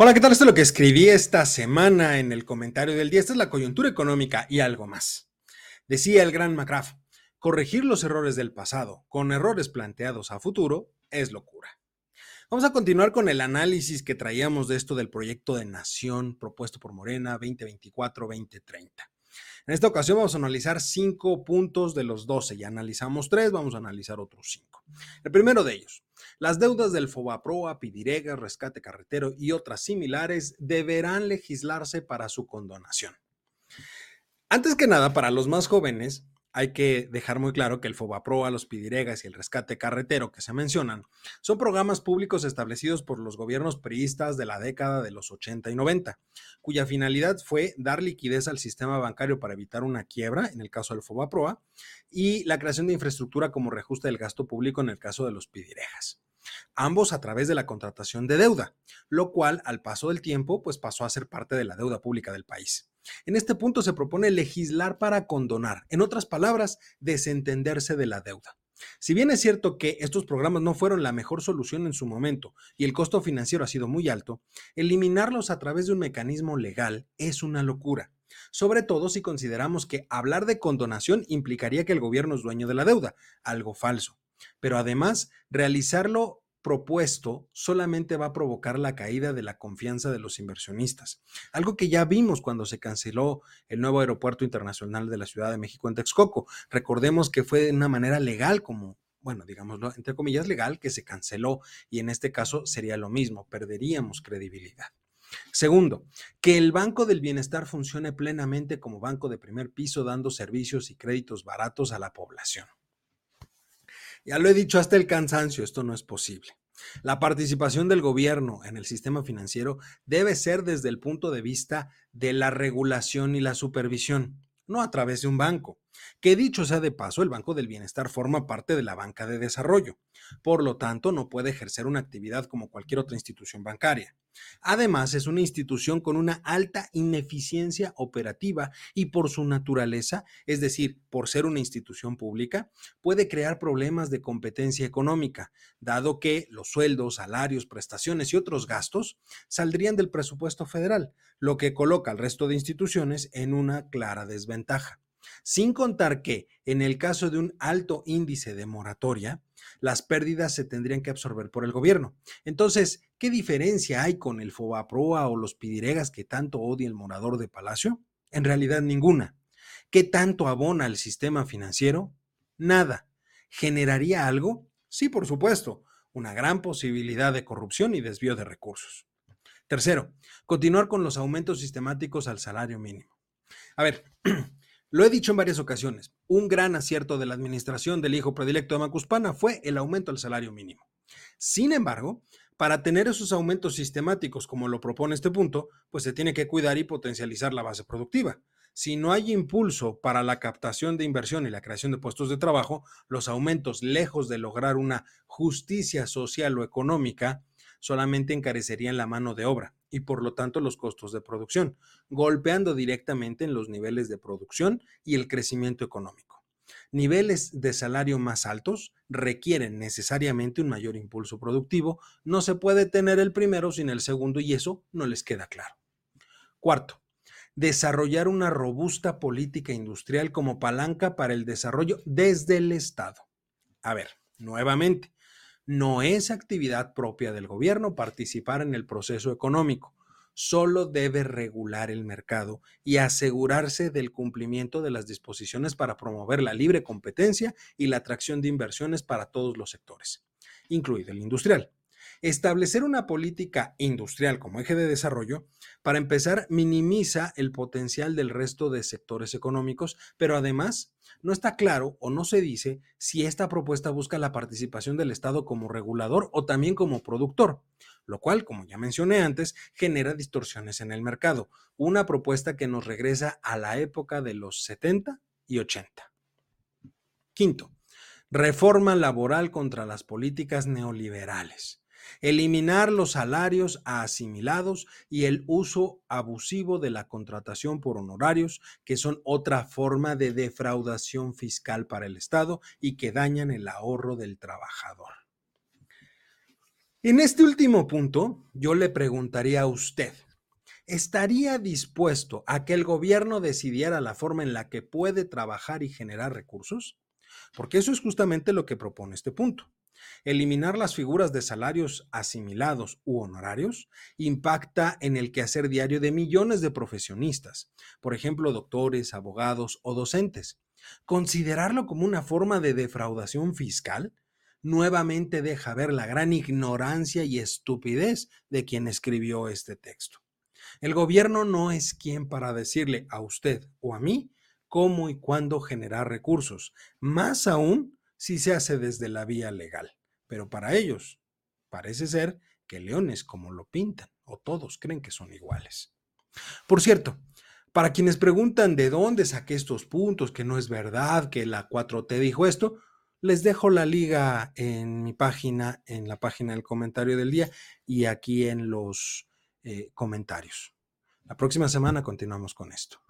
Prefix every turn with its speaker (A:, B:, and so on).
A: Hola, ¿qué tal? Esto es lo que escribí esta semana en el comentario del día. Esta es la coyuntura económica y algo más. Decía el gran McGrath, corregir los errores del pasado con errores planteados a futuro es locura. Vamos a continuar con el análisis que traíamos de esto del proyecto de nación propuesto por Morena 2024-2030. En esta ocasión vamos a analizar cinco puntos de los 12. Ya analizamos tres, vamos a analizar otros cinco. El primero de ellos, las deudas del FOBAPROA, Pidirega, Rescate Carretero y otras similares deberán legislarse para su condonación. Antes que nada, para los más jóvenes, hay que dejar muy claro que el FOBAPROA, los Pidiregas y el Rescate Carretero que se mencionan son programas públicos establecidos por los gobiernos priistas de la década de los 80 y 90, cuya finalidad fue dar liquidez al sistema bancario para evitar una quiebra, en el caso del FOBAPROA, y la creación de infraestructura como reajuste del gasto público en el caso de los Pidiregas ambos a través de la contratación de deuda, lo cual al paso del tiempo pues pasó a ser parte de la deuda pública del país. En este punto se propone legislar para condonar, en otras palabras, desentenderse de la deuda. Si bien es cierto que estos programas no fueron la mejor solución en su momento y el costo financiero ha sido muy alto, eliminarlos a través de un mecanismo legal es una locura, sobre todo si consideramos que hablar de condonación implicaría que el gobierno es dueño de la deuda, algo falso. Pero además, realizarlo propuesto solamente va a provocar la caída de la confianza de los inversionistas. Algo que ya vimos cuando se canceló el nuevo aeropuerto internacional de la Ciudad de México en Texcoco. Recordemos que fue de una manera legal como bueno, digámoslo, entre comillas, legal, que se canceló y en este caso sería lo mismo, perderíamos credibilidad. Segundo, que el Banco del Bienestar funcione plenamente como banco de primer piso, dando servicios y créditos baratos a la población. Ya lo he dicho hasta el cansancio, esto no es posible. La participación del gobierno en el sistema financiero debe ser desde el punto de vista de la regulación y la supervisión, no a través de un banco. Que dicho sea de paso, el Banco del Bienestar forma parte de la banca de desarrollo. Por lo tanto, no puede ejercer una actividad como cualquier otra institución bancaria. Además, es una institución con una alta ineficiencia operativa y por su naturaleza, es decir, por ser una institución pública, puede crear problemas de competencia económica, dado que los sueldos, salarios, prestaciones y otros gastos saldrían del presupuesto federal, lo que coloca al resto de instituciones en una clara desventaja. Sin contar que, en el caso de un alto índice de moratoria, las pérdidas se tendrían que absorber por el gobierno. Entonces, ¿qué diferencia hay con el Fobaproa o los Pidiregas que tanto odia el morador de Palacio? En realidad ninguna. ¿Qué tanto abona el sistema financiero? Nada. ¿Generaría algo? Sí, por supuesto, una gran posibilidad de corrupción y desvío de recursos. Tercero, continuar con los aumentos sistemáticos al salario mínimo. A ver, Lo he dicho en varias ocasiones, un gran acierto de la administración del hijo predilecto de Macuspana fue el aumento del salario mínimo. Sin embargo, para tener esos aumentos sistemáticos como lo propone este punto, pues se tiene que cuidar y potencializar la base productiva. Si no hay impulso para la captación de inversión y la creación de puestos de trabajo, los aumentos, lejos de lograr una justicia social o económica, solamente encarecerían la mano de obra y por lo tanto los costos de producción, golpeando directamente en los niveles de producción y el crecimiento económico. Niveles de salario más altos requieren necesariamente un mayor impulso productivo, no se puede tener el primero sin el segundo y eso no les queda claro. Cuarto, desarrollar una robusta política industrial como palanca para el desarrollo desde el Estado. A ver, nuevamente, no es actividad propia del gobierno participar en el proceso económico. Solo debe regular el mercado y asegurarse del cumplimiento de las disposiciones para promover la libre competencia y la atracción de inversiones para todos los sectores, incluido el industrial. Establecer una política industrial como eje de desarrollo, para empezar, minimiza el potencial del resto de sectores económicos, pero además no está claro o no se dice si esta propuesta busca la participación del Estado como regulador o también como productor, lo cual, como ya mencioné antes, genera distorsiones en el mercado, una propuesta que nos regresa a la época de los 70 y 80. Quinto, reforma laboral contra las políticas neoliberales eliminar los salarios asimilados y el uso abusivo de la contratación por honorarios, que son otra forma de defraudación fiscal para el Estado y que dañan el ahorro del trabajador. En este último punto, yo le preguntaría a usted, ¿estaría dispuesto a que el gobierno decidiera la forma en la que puede trabajar y generar recursos? Porque eso es justamente lo que propone este punto. Eliminar las figuras de salarios asimilados u honorarios impacta en el quehacer diario de millones de profesionistas, por ejemplo, doctores, abogados o docentes. Considerarlo como una forma de defraudación fiscal nuevamente deja ver la gran ignorancia y estupidez de quien escribió este texto. El gobierno no es quien para decirle a usted o a mí cómo y cuándo generar recursos, más aún si se hace desde la vía legal. Pero para ellos, parece ser que leones como lo pintan, o todos creen que son iguales. Por cierto, para quienes preguntan de dónde saqué estos puntos, que no es verdad, que la 4T dijo esto, les dejo la liga en mi página, en la página del comentario del día y aquí en los eh, comentarios. La próxima semana continuamos con esto.